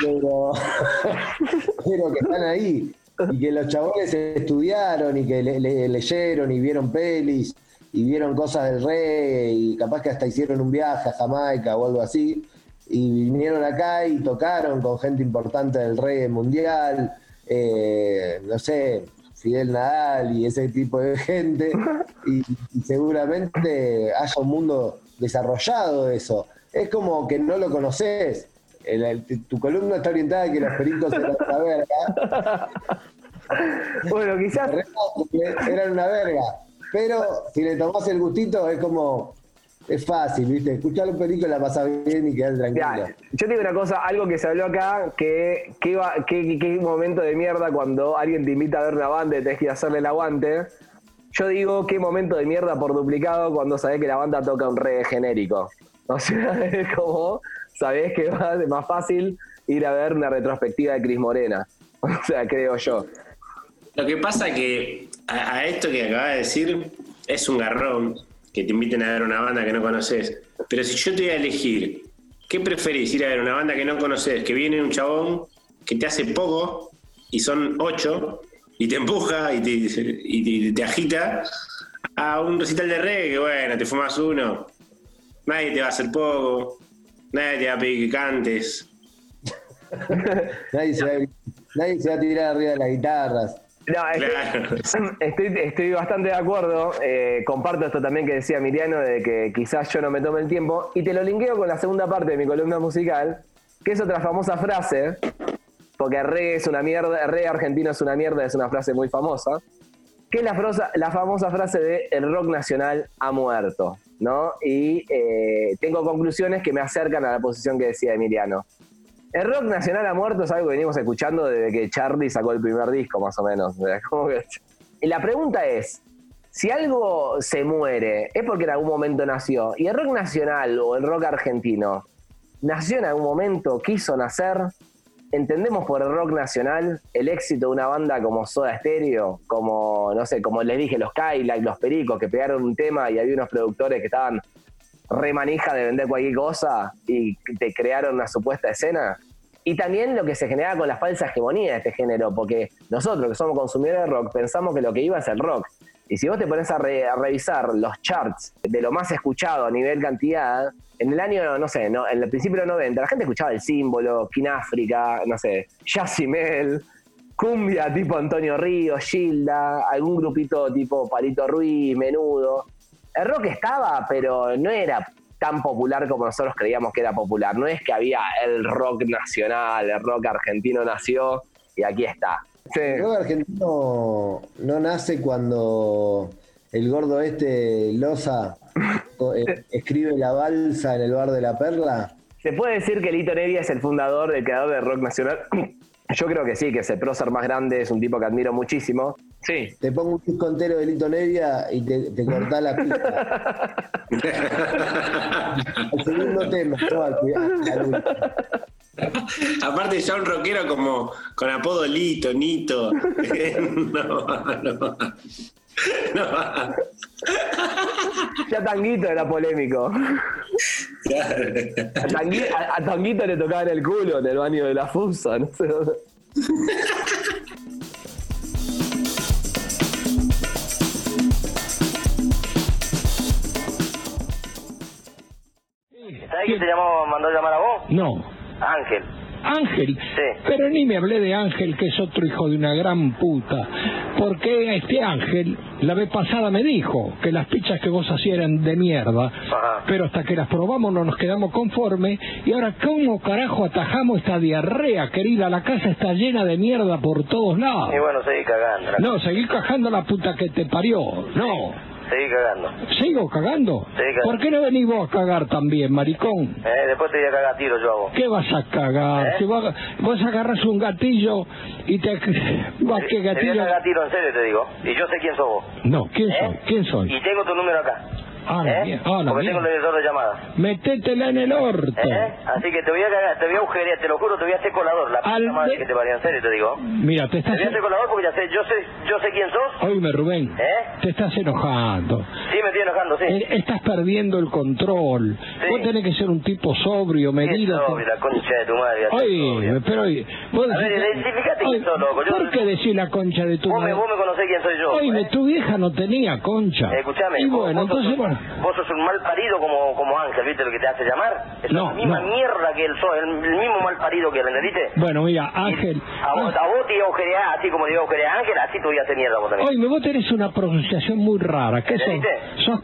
S1: Pero, pero que están ahí. Y que los chabones estudiaron y que le- le- leyeron y vieron pelis y vieron cosas del reggae y capaz que hasta hicieron un viaje a Jamaica o algo así y vinieron acá y tocaron con gente importante del reggae mundial, eh, no sé, Fidel Nadal y ese tipo de gente, y, y seguramente haya un mundo desarrollado de eso. Es como que no lo conoces. El- el- tu columna está orientada a que los pericos eran una verga.
S3: Bueno, quizás
S1: Eran una verga. Pero si le tomás el gustito, es como. Es fácil, ¿viste? Escuchar un perico la pasás bien y quedás tranquilo.
S3: Yo te digo una cosa, algo que se habló acá, que qué va- qué- qué momento de mierda cuando alguien te invita a ver una banda y tenés que ir a hacerle el aguante. Yo digo qué momento de mierda por duplicado cuando sabés que la banda toca un reggae genérico. O sea, es como, sabés que va es más fácil ir a ver una retrospectiva de Cris Morena. O sea, creo yo.
S2: Lo que pasa que a, a esto que acabas de decir es un garrón que te inviten a ver una banda que no conoces. Pero si yo te voy a elegir, ¿qué preferís? Ir a ver una banda que no conoces, que viene un chabón que te hace poco y son ocho y te empuja y te, agita a un recital de reggae que bueno, te fumas uno, nadie te va a hacer poco, nadie te va a pedir que cantes.
S1: Nadie nadie se va a tirar arriba de las guitarras.
S3: No, estoy, estoy, estoy bastante de acuerdo. eh, comparto esto también que decía Miriano, de que quizás yo no me tome el tiempo. Y te lo linkeo con la segunda parte de mi columna musical, que es otra famosa frase, porque reggae es una mierda, reggae argentino es una mierda, es una frase muy famosa. que es la, frosa- la famosa frase de el rock nacional ha muerto, ¿no? Y eh, tengo conclusiones que me acercan a la posición que decía Emiliano. El rock nacional ha muerto es algo que venimos escuchando desde que Charlie sacó el primer disco, más o menos. Y la pregunta es, si algo se muere, es porque en algún momento nació. Y el rock nacional o el rock argentino, ¿nació en algún momento? ¿Quiso nacer? entendemos por el rock nacional el éxito de una banda como Soda Stereo, como, no sé, como les dije, los Cadillac, los Pericos, que pegaron un tema y había unos productores que estaban remanija de vender cualquier cosa y te crearon una supuesta escena. Y también lo que se genera con la falsa hegemonía de este género, porque nosotros que somos consumidores de rock pensamos que lo que iba es el rock. Y si vos te pones a, a revisar los charts de lo más escuchado a nivel cantidad, en el año, no sé, no, en el principio de los 90, la gente escuchaba El Símbolo, Kináfrica, no sé, Yacimel, Cumbia tipo Antonio Ríos, Gilda, algún grupito tipo Palito Ruiz, Menudo. El rock estaba, pero no era tan popular como nosotros creíamos que era popular. No es que había el rock nacional, el rock argentino nació y aquí está. Sí.
S1: El rock argentino no nace cuando el gordo este, Loza, eh, escribe la balsa en el bar de la Perla.
S3: ¿Se puede decir que Lito Nevia es el fundador, el creador del rock nacional? Yo creo que sí, que es el prócer más grande, es un tipo que admiro muchísimo. Sí.
S1: Te pongo un disco entero de Lito Nevia y te, te cortás la pista. El segundo tema, no, al- al último.
S2: Aparte ya un rockero como con apodo Lito, Nito. no, no. No.
S3: Ya Tanguito era polémico.
S2: Claro.
S3: A, Tangui- a- a Tanguito le tocaban el culo en el baño de la fusa, no sé dónde.
S9: Quién te llamó, mandó llamar a vos?
S8: No.
S9: Ángel.
S8: Ángel. Pero ni me hablé de Ángel, que es otro hijo de una gran puta. Porque este Ángel, la vez pasada me dijo que las pizzas que vos hacías eran de mierda. Pero hasta que las probamos no nos quedamos conformes. Y ahora, ¿cómo carajo atajamos esta diarrea, querida? La casa está llena de mierda por todos lados.
S9: Y bueno, seguí cagando.
S8: No, seguí cagando la puta que te parió. No.
S9: Seguí cagando.
S8: ¿Sigo cagando?
S9: cagando.
S8: ¿Por qué no venís vos a cagar también, maricón?
S9: Eh, después te voy a cagar a tiro yo a vos.
S8: ¿Qué vas a cagar?
S9: ¿Eh?
S8: Si vos, vos agarras un gatillo y te... ¿Vos qué
S9: Te voy a
S8: gatillo?
S9: cagar a tiro en serio, te digo. Y yo sé quién sos vos.
S8: No, ¿quién soy? ¿Quién soy?
S9: Y tengo tu número acá.
S8: Ah, la
S9: ¿Eh?
S8: mierda. Ah, la
S9: Porque tengo el
S8: mierda.
S9: lector de llamadas.
S8: Metétela en el orto.
S9: ¿Eh? Así que te voy a cagar, te voy a agujerear, te lo juro, te voy a hacer colador. La puta madre que te parió, en serio te digo.
S8: Mira, te
S9: Te
S8: estás...
S9: voy a hacer colador porque ya sé, yo sé, yo sé quién sos.
S8: Oíme, Rubén.
S9: ¿Eh?
S8: Te estás enojando.
S9: Sí, me estoy enojando, sí.
S8: Eh, Estás perdiendo el control. Vos tenés que ser un tipo sobrio, medido.
S9: Sobrio, la concha de tu madre.
S8: Oye, pero oye, vos
S9: A ver,
S8: decís-
S9: identificate
S8: Oye,
S9: quién sos, loco. Yo,
S8: ¿Por qué decís la concha de tu
S9: vos, me,
S8: madre?
S9: vos me conocés quién soy yo.
S8: Oye,
S9: ¿eh?
S8: tu vieja no tenía concha.
S9: Escuchame,
S8: Y
S9: vos,
S8: bueno,
S9: vos sos
S8: entonces,
S9: un-
S8: bueno.
S9: vos sos un mal parido como, como Ángel, ¿viste lo que te hace llamar? Es
S8: No,
S9: la misma
S8: no.
S9: mierda que él sos, el, el mismo mal parido que él, ¿entendiste?
S8: Bueno, mira, Ángel.
S9: A vos, a vos te iba a agujerear, así como te iba a agujerear a Ángel, así te voy a hacer mierda vos también.
S8: Oye, vos tenés una pronunciación muy rara. ¿Qué sos? ¿Sos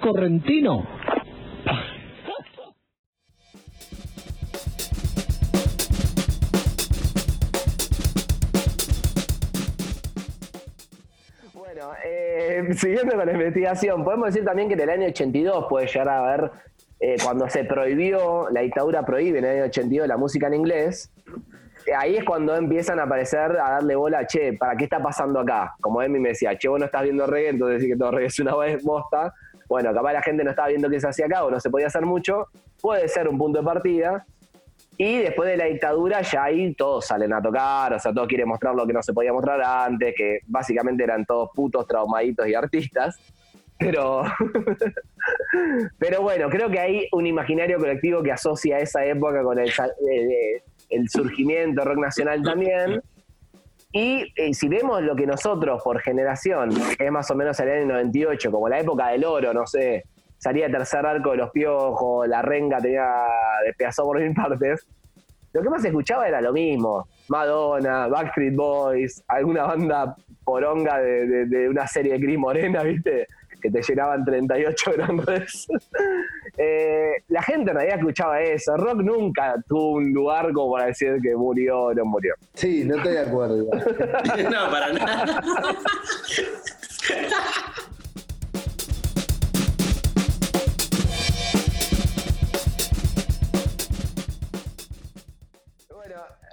S3: Bueno, eh, siguiendo con la investigación, podemos decir también que en el año 82 puede llegar a haber, eh, cuando se prohibió, la dictadura prohíbe en el año 82 la música en inglés, eh, ahí es cuando empiezan a aparecer, a darle bola, che, ¿para qué está pasando acá? Como Emi me decía, che, vos no estás viendo reggae, entonces decís que todo reggae es una bosta. Bueno, capaz la gente no estaba viendo qué se hacía acá o no se podía hacer mucho, puede ser un punto de partida. Y después de la dictadura ya ahí todos salen a tocar, o sea, todos quieren mostrar lo que no se podía mostrar antes, que básicamente eran todos putos traumaditos y artistas. Pero, pero bueno, creo que hay un imaginario colectivo que asocia esa época con el, eh, el surgimiento rock nacional también. Y eh, si vemos lo que nosotros por generación, es más o menos el año 98, como la época del oro, no sé, salía tercer arco de los piojos, la renga tenía despedazado por mil partes. Lo que más escuchaba era lo mismo. Madonna, Backstreet Boys, alguna banda poronga de, de- de una serie de Cris Morena, ¿viste? Que te llenaban 38 grandes. Eh, la gente en realidad escuchaba eso. Rock nunca tuvo un lugar como para decir que murió o no murió.
S1: Sí, no estoy de acuerdo. igual.
S2: No, para nada.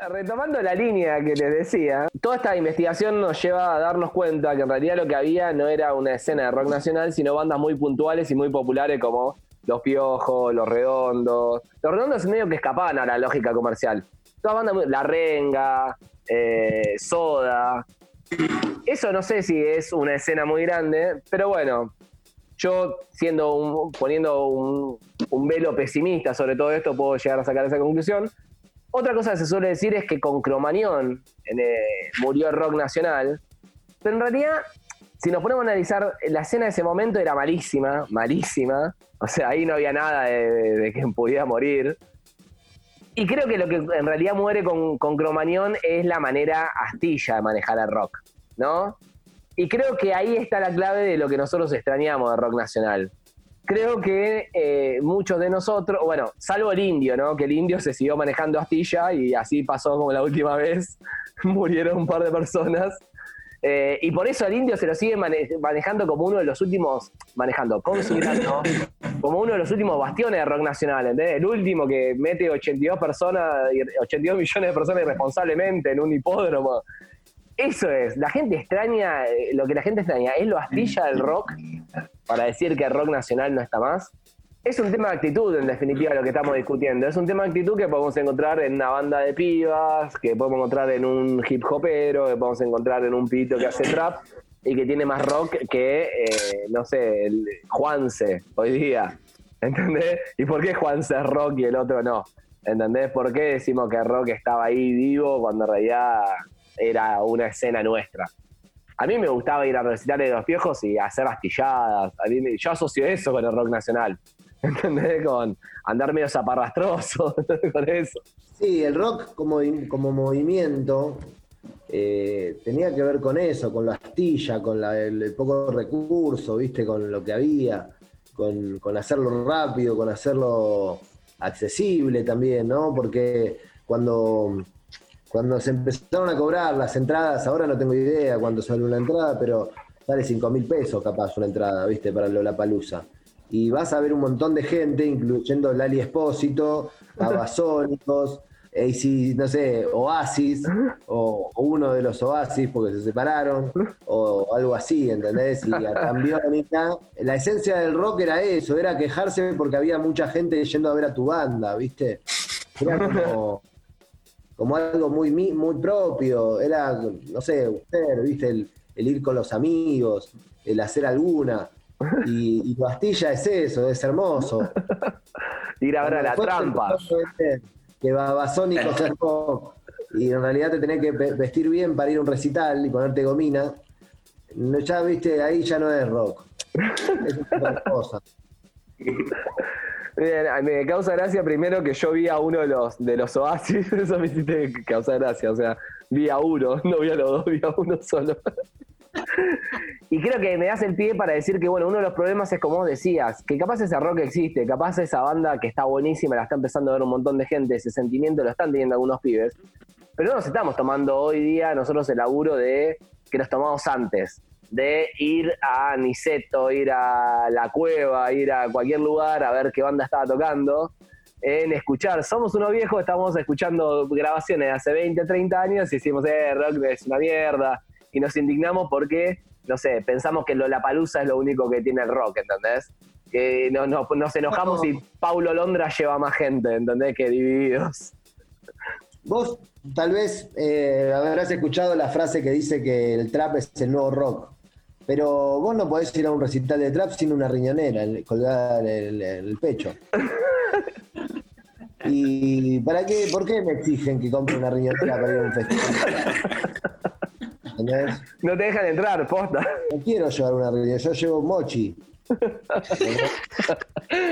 S3: retomando la línea que les decía, toda esta investigación nos lleva a darnos cuenta que en realidad lo que había no era una escena de rock nacional, sino bandas muy puntuales y muy populares como Los Piojos, Los Redondos. Los Redondos medio que escapaban a la lógica comercial. Todas bandas, La Renga, eh, Soda. Eso no sé si es una escena muy grande, pero bueno, yo siendo un- poniendo un velo pesimista sobre todo esto, puedo llegar a sacar esa conclusión. Otra cosa que se suele decir es que con Cromañón eh, murió rock nacional, pero en realidad, si nos ponemos a analizar, la escena de ese momento era malísima, malísima, o sea, ahí no había nada de, de, de que pudiera morir. Y creo que lo que en realidad muere con, Cromañón es la manera astilla de manejar el rock, ¿no? Y creo que ahí está la clave de lo que nosotros extrañamos del rock nacional. Creo que eh, muchos de nosotros, bueno, salvo el indio, ¿no? Que el indio se siguió manejando astilla y así pasó como la última vez, murieron un par de personas. Eh, y por eso el indio se lo sigue mane- manejando como uno de los últimos, manejando, considerando, como uno de los últimos bastiones de rock nacional, ¿entendés? El último que mete 82 personas, 82 millones de personas irresponsablemente en un hipódromo. Eso es, la gente extraña, eh, lo que la gente extraña es lo astilla del rock para decir que el rock nacional no está más. Es un tema de actitud, en definitiva, lo que estamos discutiendo. Es un tema de actitud que podemos encontrar en una banda de pibas, que podemos encontrar en un hip hopero, que podemos encontrar en un pito que hace trap y que tiene más rock que, eh, no sé, el Juanse hoy día. ¿Entendés? ¿Y por qué Juanse es rock y el otro no? ¿Entendés? ¿Por qué decimos que rock estaba ahí vivo cuando en realidad era una escena nuestra? A mí me gustaba ir a recitales de los viejos y hacer astilladas. A mí me- yo asocio eso con el rock nacional. ¿Entendés? Con andar medio zaparrastroso, con eso.
S1: Sí, el rock como, como movimiento eh, tenía que ver con eso, con la astilla, con el, el poco recurso, ¿viste? Con lo que había, con, con hacerlo rápido, con hacerlo accesible también, ¿no? Porque cuando, cuando se empezaron a cobrar las entradas, ahora no tengo idea cuánto sale una entrada, pero sale 5 mil pesos capaz una entrada, ¿viste? Para Lollapalooza. Y vas a ver un montón de gente, incluyendo Lali Espósito, Babasónicos, AC, no sé, Oasis, o, uno de los Oasis porque se separaron, o algo así, ¿entendés? Y a Cambiónica. La esencia del rock era eso, era quejarse porque había mucha gente yendo a ver a tu banda, ¿viste? Era como, como algo muy, muy propio, era, no sé, usted, ¿viste? El, el ir con los amigos, el hacer alguna. Y, y Bastilla es eso, es hermoso.
S3: Ir a ver a la trampa.
S1: Que Babasónicos es rock, y en realidad te tenés que ve- vestir bien para ir a un recital y ponerte gomina. No, ya viste, ahí ya no es rock. Es otra cosa.
S3: Me causa gracia primero que yo vi a uno de los de los oasis, eso me hiciste causar gracia, o sea, vi a uno, no vi a los dos, vi a uno solo. y creo que me das el pie para decir que, bueno, uno de los problemas es como vos decías, que capaz ese rock existe, capaz esa banda que está buenísima, la está empezando a ver un montón de gente, ese sentimiento lo están teniendo algunos pibes, pero no nos estamos tomando hoy día nosotros el laburo de que nos tomamos antes, de ir a Niceto, ir a la cueva, ir a cualquier lugar a ver qué banda estaba tocando, en escuchar. Somos unos viejos, estamos escuchando grabaciones de hace 20, 30 años y decimos, eh, rock es una mierda. Y nos indignamos porque, no sé, pensamos que Lollapalooza es lo único que tiene el rock, ¿entendés? Que no- no- nos enojamos y Paulo Londra lleva más gente, ¿entendés? Que divididos.
S1: Vos tal vez eh, habrás escuchado la frase que dice que el trap es el nuevo rock. Pero vos no podés ir a un recital de trap sin una riñonera colgada en el, en el pecho. ¿Y para qué? ¿Por qué me exigen que compre una riñonera para ir a un festival? ¿Entendés?
S3: No te dejan entrar, posta.
S1: No quiero llevar una riñonera, yo llevo mochi. No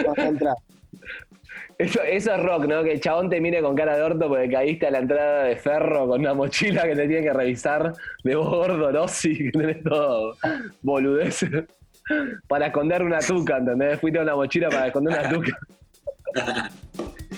S1: vas a entrar.
S3: Eso, eso es rock, ¿no? Que el chabón te mire con cara de orto porque caíste a la entrada de ferro con una mochila que te tiene que revisar de vos gordo, ¿no? Sí, que tenés todo boludez. Para esconder una tuca, ¿entendés? Fuiste a una mochila para esconder una tuca.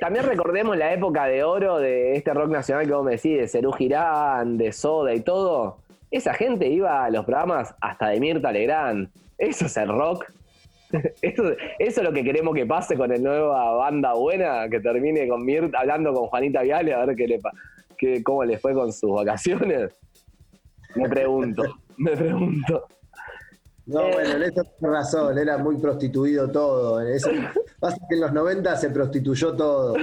S3: también recordemos la época de oro de este rock nacional que vos me decís, de Cerú Girán, de Soda y todo. Esa gente iba a los programas hasta de Mirta Legrand. Eso es el rock. Eso, eso es lo que queremos que pase con el nueva banda buena, que termine con Mirta, hablando con Juanita Viale, a ver qué le, qué, cómo le fue con sus vacaciones. Me pregunto, me pregunto.
S1: No,
S3: Eh.
S1: bueno, en eso razón, era muy prostituido todo. En eso, pasa que en los 90 se prostituyó todo.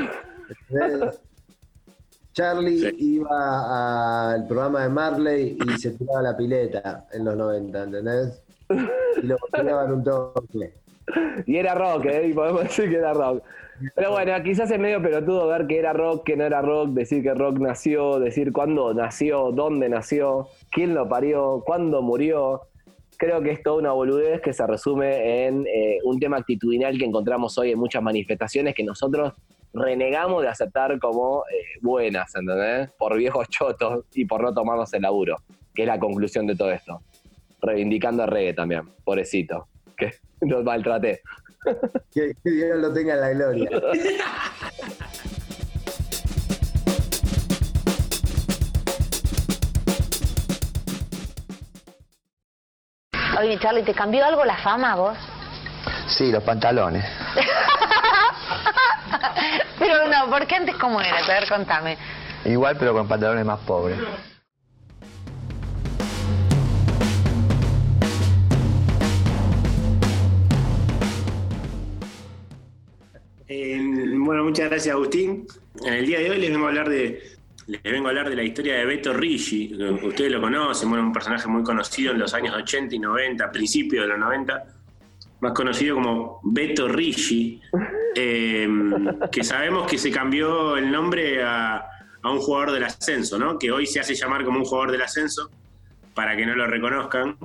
S1: Charlie iba al programa de Marley y se tiraba la pileta en los 90, ¿entendés? Y lo tiraban un toque.
S3: Y era rock, ¿eh? Y podemos decir que era rock. Pero bueno, quizás es medio pelotudo ver que era rock, que no era rock, decir que rock nació, decir cuándo nació, dónde nació, quién lo parió, cuándo murió. Creo que es toda una boludez que se resume en eh, un tema actitudinal que encontramos hoy en muchas manifestaciones que nosotros renegamos de aceptar como eh, buenas, ¿entendés? Por viejos chotos y por no tomarnos el laburo, que es la conclusión de todo esto. Reivindicando a reggae también, pobrecito, que nos maltraté.
S1: Que, que Dios lo tenga en la gloria.
S10: Oye, Charlie, ¿te cambió algo la fama a vos?
S11: Sí, los pantalones.
S10: Pero no, porque antes cómo era? A ver, contame.
S11: Igual, pero con pantalones más pobres.
S2: Eh, bueno, muchas gracias Agustín. En el día de hoy les vengo a hablar de les vengo a hablar de la historia de Beto Ricci. Ustedes lo conocen, bueno, un personaje muy conocido en los años 80 y 90, principios de los 90, más conocido como Beto Ricci, eh, que sabemos que se cambió el nombre a, a un jugador del ascenso, ¿no? Que hoy se hace llamar como un jugador del ascenso para que no lo reconozcan.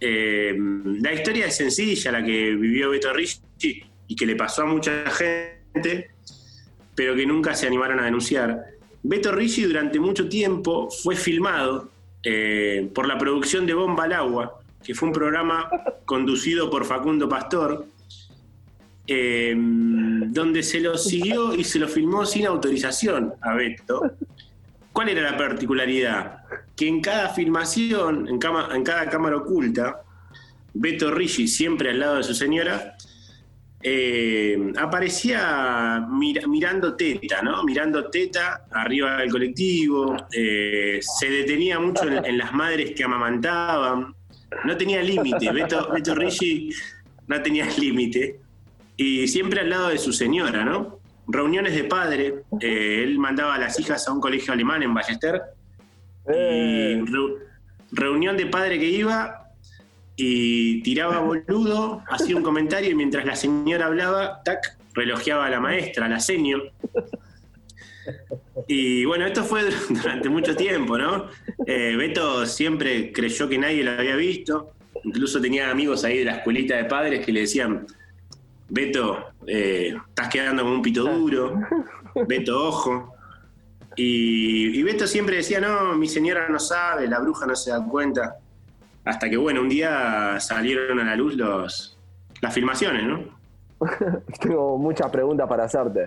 S2: Eh, la historia es sencilla, la que vivió Beto Ricci y que le pasó a mucha gente, pero que nunca se animaron a denunciar. Beto Ricci durante mucho tiempo fue filmado eh, por la producción de Bomba al Agua, que fue un programa conducido por Facundo Pastor, eh, donde se lo siguió y se lo filmó sin autorización a Beto. ¿Cuál era la particularidad? Que en cada filmación, en, en cada cámara oculta, Beto Ricci, siempre al lado de su señora, eh, aparecía mira- mirando teta, ¿no? Mirando teta arriba del colectivo, eh, se detenía mucho en, en las madres que amamantaban, no tenía límite, Beto, Beto Ricci no tenía límite, y siempre al lado de su señora, ¿no? Reuniones de padre, eh, él mandaba a las hijas a un colegio alemán en Ballester, y reu- reunión de padre que iba, y tiraba boludo, hacía un comentario y mientras la señora hablaba, tac, relojeaba a la maestra, a la seño. Y bueno, esto fue durante mucho tiempo, ¿no? Eh, Beto siempre creyó que nadie lo había visto, incluso tenía amigos ahí de la escuelita de padres que le decían, Beto, eh, estás quedando como un pito duro, Beto, ojo. Y, y Beto siempre decía, no, mi señora no sabe, la bruja no se da cuenta. Hasta que, bueno, un día salieron a la luz los, las filmaciones, ¿no?
S3: Tengo muchas preguntas para hacerte.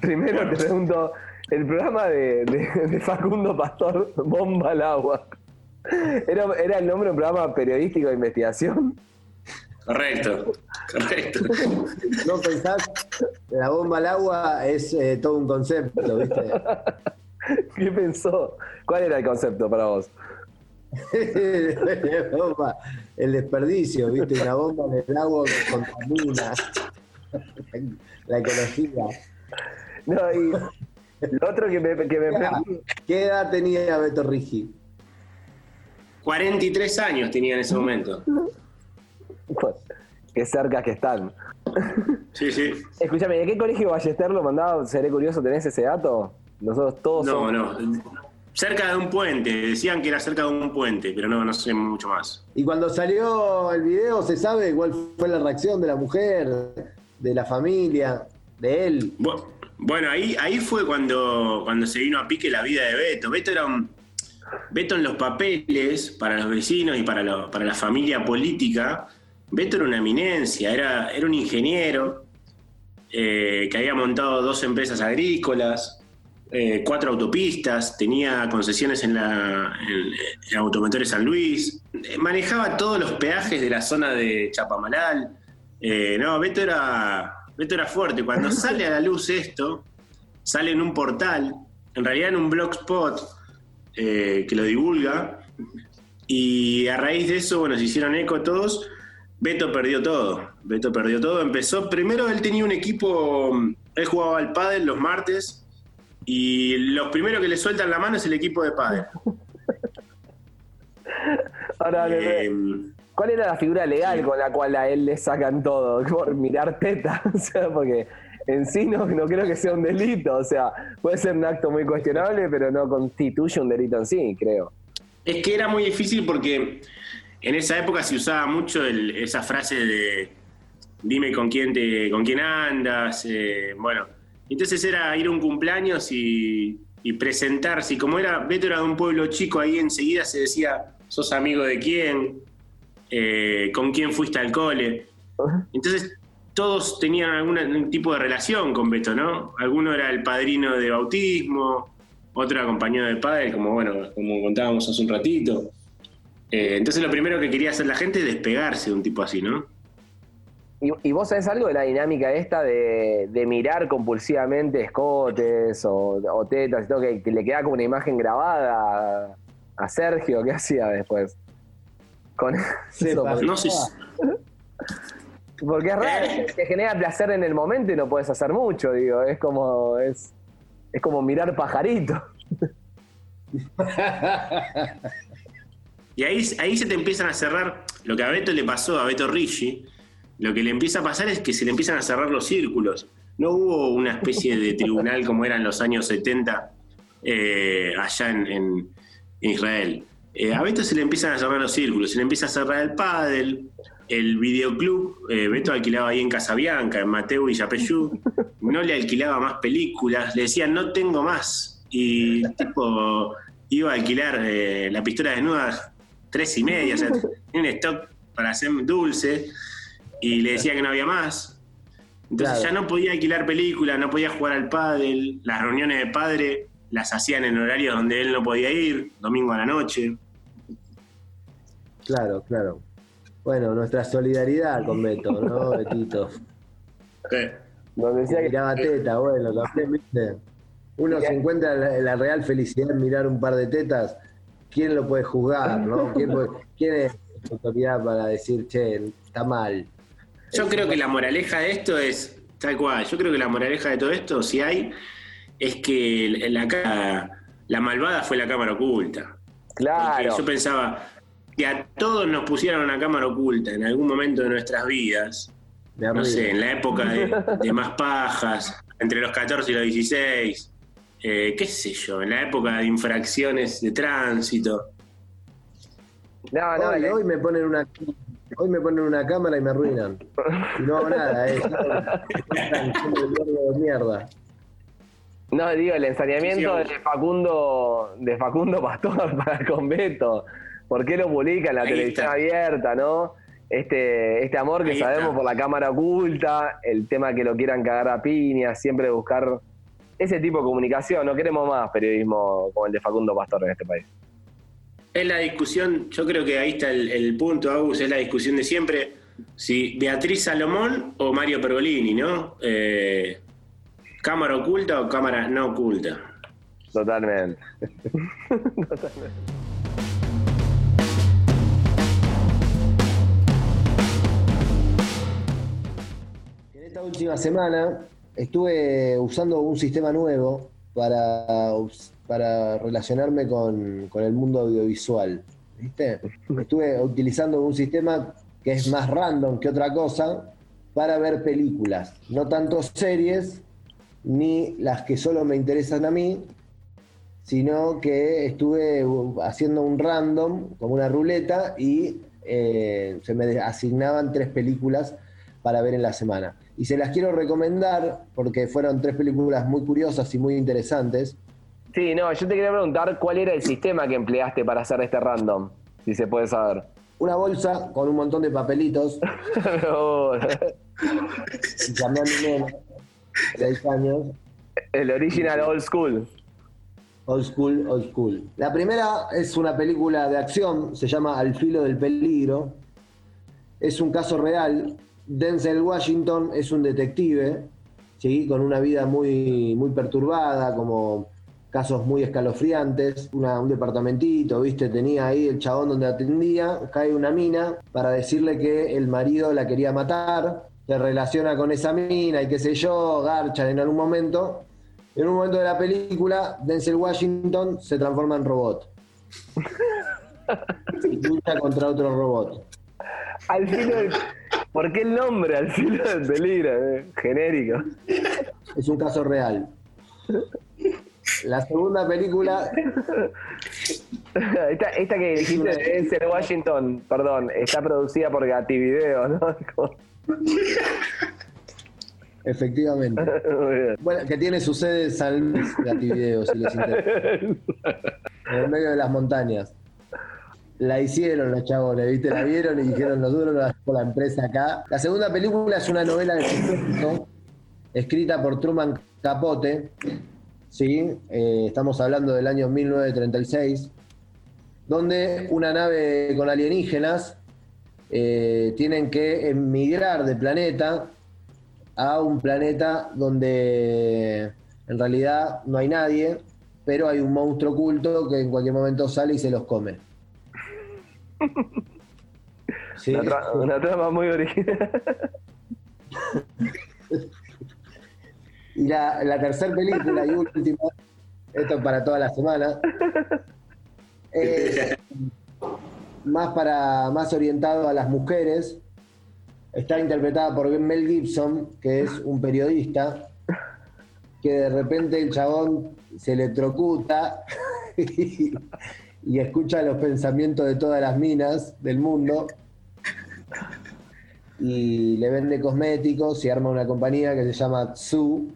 S3: Primero te pregunto, el programa de, de- de Facundo Pastor, Bomba al Agua, ¿era, ¿era el nombre de un programa periodístico de investigación?
S2: Correcto, correcto.
S1: No pensás, la bomba al agua es eh, todo un concepto, ¿viste?
S3: ¿Qué pensó? ¿Cuál era el concepto para vos?
S1: Bomba, el desperdicio, ¿viste? Una bomba en el agua que contamina la ecología.
S3: No, y lo otro que me, que me
S1: ¿Qué edad- ¿Qué edad tenía Beto Rigi?
S2: 43 años tenía en ese momento.
S3: Qué cerca que están.
S2: Sí, sí.
S3: Escúchame, ¿de qué colegio Ballester lo mandaba? Seré curioso, ¿tenés ese dato? Nosotros todos
S2: No,
S3: somos-
S2: no. Cerca de un puente, decían que era cerca de un puente, pero no, no sé mucho más.
S1: Y cuando salió el video, ¿se sabe cuál fue la reacción de la mujer, de la familia, de él?
S2: Bu- Bueno, ahí, ahí fue cuando, cuando se vino a pique la vida de Beto. Beto era un. Beto en los papeles, para los vecinos y para, lo- para la familia política, Beto era una eminencia, era, era un ingeniero, eh, que había montado dos empresas agrícolas, eh, cuatro autopistas, tenía concesiones en la en, Automotores San Luis, eh, manejaba todos los peajes de la zona de Chapamalal. Eh, no, Beto era, Beto era fuerte. Cuando sale a la luz esto, sale en un portal, en realidad en un blogspot eh, que lo divulga, y a raíz de eso, bueno, se hicieron eco todos. Beto perdió todo. Beto perdió todo. Empezó, primero él tenía un equipo, él jugaba al pádel los martes, y los primeros que le sueltan la mano es el equipo de pádel.
S3: Ahora,
S2: Eh,
S3: ¿cuál era la figura legal con la cual a él le sacan todo? Por mirar teta, o sea, porque en sí no, no creo que sea un delito, o sea, puede ser un acto muy cuestionable, pero no constituye un delito en sí, creo.
S2: Es que era muy difícil porque en esa época se usaba mucho el- esa frase de dime con quién te, con quién andas, eh, bueno, entonces era ir a un cumpleaños y, y presentarse, y como era, Beto era de un pueblo chico, ahí enseguida se decía, sos amigo de quién, Eh, con quién fuiste al cole. Entonces todos tenían algún algún tipo de relación con Beto, ¿no? Alguno era el padrino de bautismo, otro era compañero de padre, como bueno, como contábamos hace un ratito. Eh, entonces lo primero que quería hacer la gente es despegarse de un tipo así, ¿no?
S3: ¿Y, y vos sabés algo de la dinámica esta de, de mirar compulsivamente escotes o, o tetas y todo, que, que le queda como una imagen grabada a, a Sergio? ¿Qué hacía después? Con eso,
S2: No sé.
S3: Porque es raro,
S2: Eh.
S3: te genera placer en el momento y no puedes hacer mucho, digo, es como, es, es como mirar pajarito.
S2: Y ahí, ahí se te empiezan a cerrar, lo que a Beto le pasó, a Beto Ricci, lo que le empieza a pasar es que se le empiezan a cerrar los círculos. No hubo una especie de tribunal como era en los años 70 eh, allá en, Israel. Eh, a Beto se le empiezan a cerrar los círculos, se le empieza a cerrar el pádel, el videoclub, eh, Beto alquilaba ahí en Casabianca, en Mateo y Yapeyú, no le alquilaba más películas, le decían no tengo más. Y tipo iba a alquilar eh, la pistola desnuda tres y media, o sea, tenía un stock para hacer dulce, y le decía que no había más. Entonces
S1: Claro.
S2: ya no podía alquilar películas, no podía jugar al pádel, las reuniones de padre las hacían en horarios donde él no podía ir, domingo a la noche.
S1: Claro, claro. Bueno, nuestra solidaridad con Beto, ¿no, Betito?
S3: Donde decía que
S1: Miraba teta, bueno, también, ¿viste? Uno se encuentra la, la real felicidad en mirar un par de tetas. ¿Quién lo puede juzgar, no? ¿Quién, puede- quién es la autoridad para decir, che, está mal?
S2: Yo creo que la moraleja de esto es, tal cual, yo creo que la moraleja de todo esto, si hay, es que la, la malvada fue la cámara oculta.
S3: Claro.
S2: Porque yo pensaba que a todos nos pusieron una cámara oculta en algún momento de nuestras vidas,
S1: De
S2: no sé, en la época de, de más pajas, entre los 14 y los 16, eh, qué sé yo, en la época de infracciones de tránsito.
S3: No, no,
S1: hoy, hoy me ponen una hoy me ponen una cámara y me arruinan. Y no hago nada, eh. Mierda.
S3: No, digo, el ensañamiento
S2: Sí,
S3: de Facundo, de Facundo Pastor para con Beto. ¿Por qué lo publica en la
S2: Ahí
S3: televisión
S2: está.
S3: abierta, no? Este, este amor que
S2: Ahí
S3: sabemos
S2: está.
S3: por la cámara oculta, el tema que lo quieran cagar a piña, siempre buscar ese tipo de comunicación. No queremos más periodismo como el de Facundo Pastor en este país.
S2: Es la discusión, yo creo que ahí está el, el punto, Agus, es la discusión de siempre, si Beatriz Salomón o Mario Pergolini, ¿no? Eh, ¿Cámara oculta o cámara no oculta?
S3: Totalmente.
S1: En esta última semana estuve usando un sistema nuevo para, para relacionarme con, con el mundo audiovisual. ¿Viste? Estuve utilizando un sistema que es más random que otra cosa para ver películas, no tanto series ni las que solo me interesan a mí, sino que estuve haciendo un random, como una ruleta, y eh, se me asignaban tres películas para ver en la semana. Y se las quiero recomendar porque fueron tres películas muy curiosas y muy interesantes.
S3: Sí, no, yo te quería preguntar cuál era el sistema que empleaste para hacer este random, si se puede saber.
S1: Una bolsa con un montón de papelitos y cambiando nena. seis años.
S3: El original old school.
S1: Old school, old school. La primera es una película de acción, se llama Al filo del peligro. Es un caso real. Denzel Washington es un detective, ¿sí? con una vida muy, muy perturbada, como casos muy escalofriantes, una- un departamentito, ¿viste? Tenía ahí el chabón donde atendía, cae una mina para decirle que el marido la quería matar, se relaciona con esa mina y qué sé yo, garchan en algún momento. En un momento de la película, Denzel Washington se transforma en robot. Y lucha contra otro robot.
S3: Al filo del... ¿Por qué el nombre? Al filo del peligro, eh? genérico.
S1: Es un caso real. La segunda película
S3: Esta, esta que dijiste de Denzel Washington, perdón, está producida por Gativideo, ¿no?
S1: Efectivamente. Bueno, que tiene su sede en San Luis, Gativideo, si les interesa. En el medio de las montañas. La hicieron los chabones, ¿viste? La vieron y dijeron, nosotros la hacemos la empresa acá. La segunda película es una novela de suspenso, escrita por Truman Capote. ¿Sí? Eh, estamos hablando del año 1936, donde una nave con alienígenas eh, tienen que emigrar de planeta a un planeta donde en realidad no hay nadie, pero hay un monstruo oculto que en cualquier momento sale y se los come. Sí.
S3: Una, tra- una trama muy original.
S1: Y la, la tercera película y última, esto para toda la semana, es más, para, más orientado a las mujeres. Está interpretada por Mel Gibson, que es un periodista, que de repente el chabón se electrocuta y, y escucha los pensamientos de todas las minas del mundo y le vende cosméticos y arma una compañía que se llama Tsu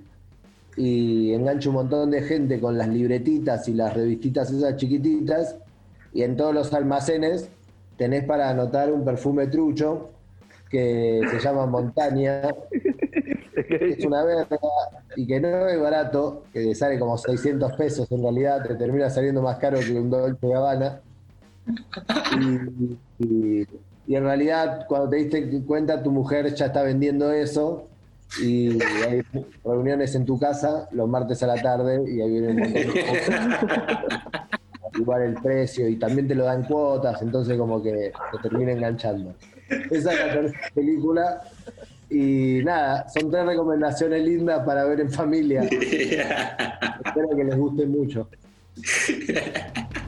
S1: y engancha un montón de gente con las libretitas y las revistitas esas chiquititas y en todos los almacenes tenés para anotar un perfume trucho que se llama Montaña es una verga y que no es barato que sale como 600 pesos en realidad te termina saliendo más caro que un Dolce Gabbana y- y en realidad cuando te diste cuenta tu mujer ya está vendiendo eso y hay reuniones en tu casa los martes a la tarde y ahí viene un montón de igual el precio y también te lo dan cuotas entonces como que te termina enganchando. Esa es la tercera película. Y nada, son tres recomendaciones lindas para ver en familia. Espero que les guste mucho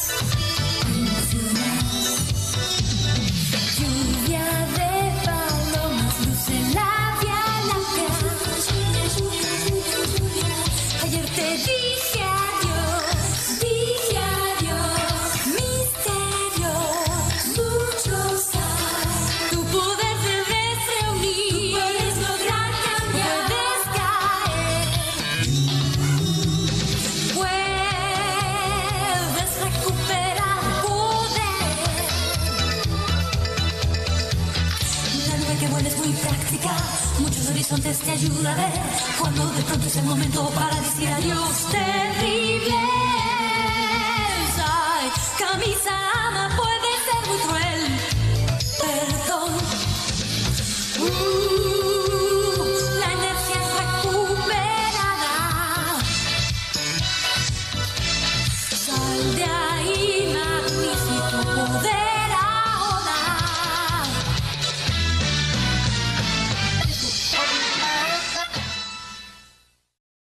S12: ayuda a cuando de pronto es el momento para decir adiós terrible.